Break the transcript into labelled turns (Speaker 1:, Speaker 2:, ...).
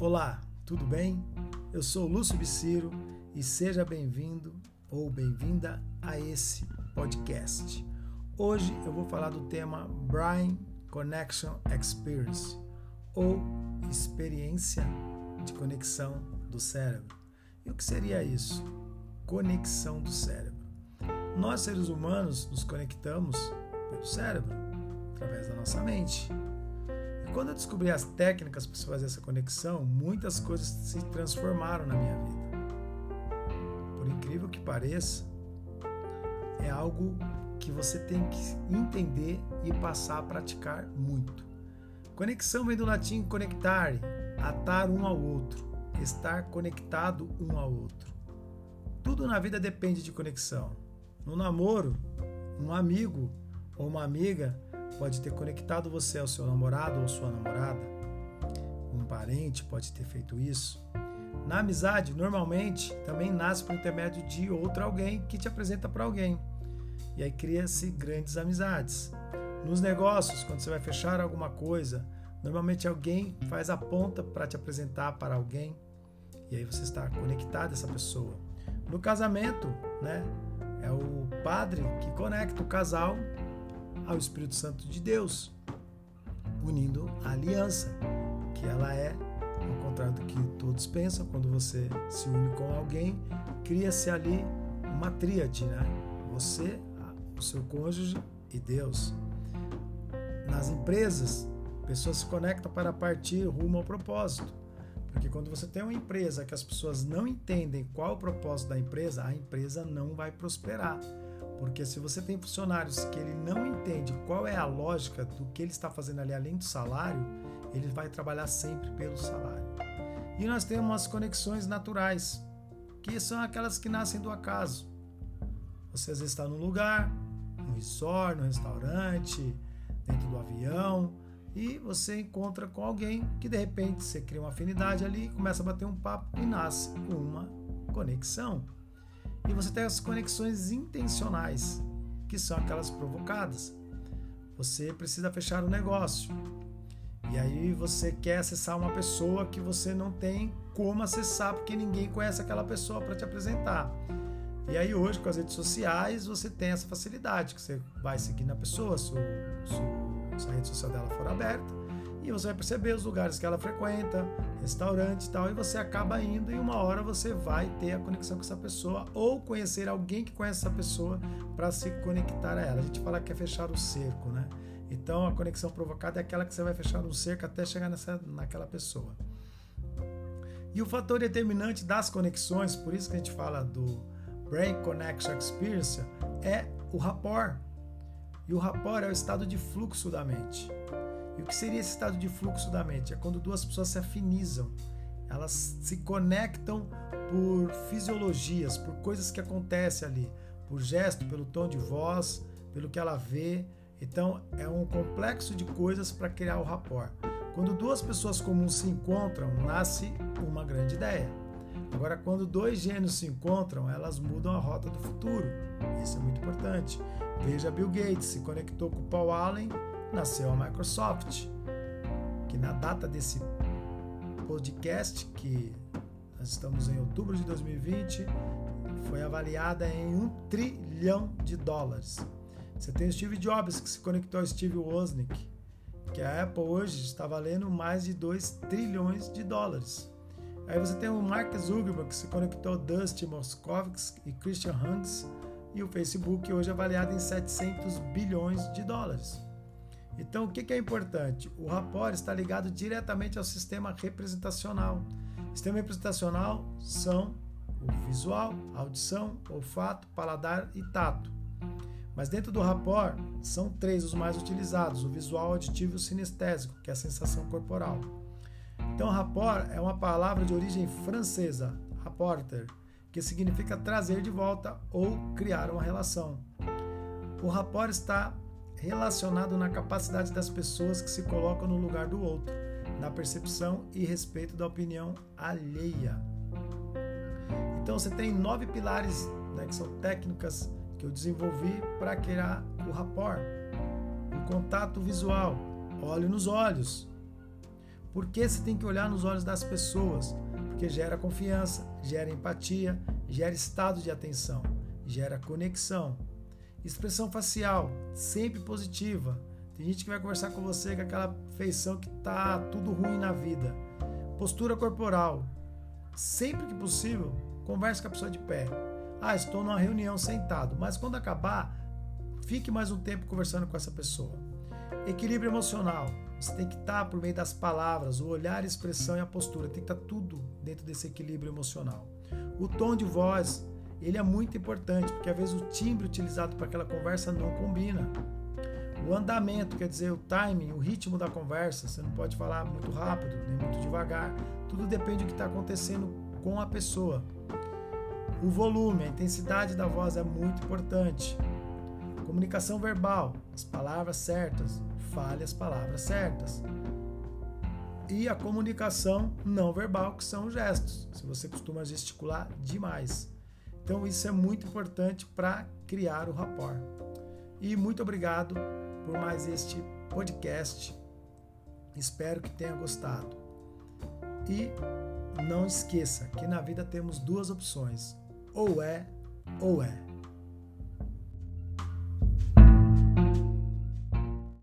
Speaker 1: Olá, tudo bem? Eu sou Lúcio Biciro e seja bem-vindo ou bem-vinda a esse podcast. Hoje eu vou falar do tema Brain Connection Experience ou experiência de conexão do cérebro. E o que seria isso? Conexão do cérebro. Nós seres humanos nos conectamos pelo cérebro, através da nossa mente. E quando eu descobri as técnicas para fazer essa conexão, muitas coisas se transformaram na minha vida. Por incrível que pareça, é algo que você tem que entender e passar a praticar muito. Conexão vem do latim conectare, atar um ao outro, estar conectado um ao outro. Tudo na vida depende de conexão. No namoro, um amigo ou uma amiga pode ter conectado você ao seu namorado ou sua namorada. Um parente pode ter feito isso. Na amizade, normalmente, também nasce por intermédio de outro alguém que te apresenta para alguém. E aí cria-se grandes amizades. Nos negócios, quando você vai fechar alguma coisa, normalmente alguém faz a ponta para te apresentar para alguém. E aí você está conectado a essa pessoa. No casamento, né, é o padre que conecta o casal ao Espírito Santo de Deus, unindo a aliança, que ela é, ao contrário do que todos pensam, quando você se une com alguém, cria-se ali uma tríade, né? Você, o seu cônjuge e Deus. Nas empresas, pessoas se conectam para partir rumo ao propósito. Porque quando você tem uma empresa que as pessoas não entendem qual é o propósito da empresa, a empresa não vai prosperar. Porque se você tem funcionários que ele não entende qual é a lógica do que ele está fazendo ali além do salário, ele vai trabalhar sempre pelo salário. E nós temos as conexões naturais, que são aquelas que nascem do acaso. Você às vezes está num lugar, num resort, num restaurante, dentro do avião, e você encontra com alguém que de repente você cria uma afinidade ali, começa a bater um papo e nasce uma conexão. E você tem as conexões intencionais, que são aquelas provocadas. Você precisa fechar o negócio. E aí você quer acessar uma pessoa que você não tem como acessar porque ninguém conhece aquela pessoa para te apresentar. E aí hoje com as redes sociais você tem essa facilidade que você vai seguir na pessoa, se, se a rede social dela for aberta, e você vai perceber os lugares que ela frequenta, restaurante e tal, e você acaba indo e uma hora você vai ter a conexão com essa pessoa ou conhecer alguém que conhece essa pessoa para se conectar a ela. A gente fala que é fechar o cerco, né? Então a conexão provocada é aquela que você vai fechar um cerco até chegar nessa, naquela pessoa. E o fator determinante das conexões, por isso que a gente fala do Brain Connection Experience, é o rapport. E o rapport é o estado de fluxo da mente. E o que seria esse estado de fluxo da mente? É quando duas pessoas se afinizam, elas se conectam por fisiologias, por coisas que acontecem ali, por gesto, pelo tom de voz, pelo que ela vê. Então é um complexo de coisas para criar o rapport. Quando duas pessoas comuns se encontram, nasce uma grande ideia. Agora, quando dois gênios se encontram, elas mudam a rota do futuro. Isso é muito importante. Veja Bill Gates se conectou com Paul Allen nasceu a Microsoft, que na data desse podcast, que nós estamos em outubro de 2020, foi avaliada em um trilhão de dólares. Você tem o Steve Jobs, que se conectou ao Steve Wozniak, que a Apple hoje está valendo mais de 2 trilhões de dólares. Aí você tem o Mark Zuckerberg, que se conectou ao Dusty Moskovitz e Christian Hanks, e o Facebook hoje avaliado em 700 bilhões de dólares. Então, o que é importante? O rapport está ligado diretamente ao sistema representacional. Sistema representacional são o visual, audição, olfato, paladar e tato. Mas dentro do rapport, são três os mais utilizados: o visual, auditivo e o sinestésico, que é a sensação corporal. Então, rapport é uma palavra de origem francesa, rapporter, que significa trazer de volta ou criar uma relação. O rapport está relacionado na capacidade das pessoas que se colocam no lugar do outro, na percepção e respeito da opinião alheia. Então você tem nove pilares, né, que são técnicas que eu desenvolvi para criar o rapport. O contato visual, olho nos olhos. Porque você tem que olhar nos olhos das pessoas, porque gera confiança, gera empatia, gera estado de atenção, gera conexão. Expressão facial, sempre positiva. Tem gente que vai conversar com você com aquela feição que tá tudo ruim na vida. Postura corporal. Sempre que possível, converse com a pessoa de pé. Ah, estou numa reunião sentado, mas quando acabar, fique mais um tempo conversando com essa pessoa. Equilíbrio emocional. Você tem que estar por meio das palavras, o olhar, a expressão e a postura. Tem que estar tudo dentro desse equilíbrio emocional. O tom de voz, ele é muito importante, porque às vezes o timbre utilizado para aquela conversa não combina. O andamento, quer dizer, o timing, o ritmo da conversa, você não pode falar muito rápido, nem muito devagar. Tudo depende do que está acontecendo com a pessoa. O volume, a intensidade da voz é muito importante. Comunicação verbal, as palavras certas, fale as palavras certas. E a comunicação não verbal, que são gestos, se você costuma gesticular demais. Então, isso é muito importante para criar o rapport. E muito obrigado por mais este podcast. Espero que tenha gostado. E não esqueça que na vida temos duas opções: ou é ou é.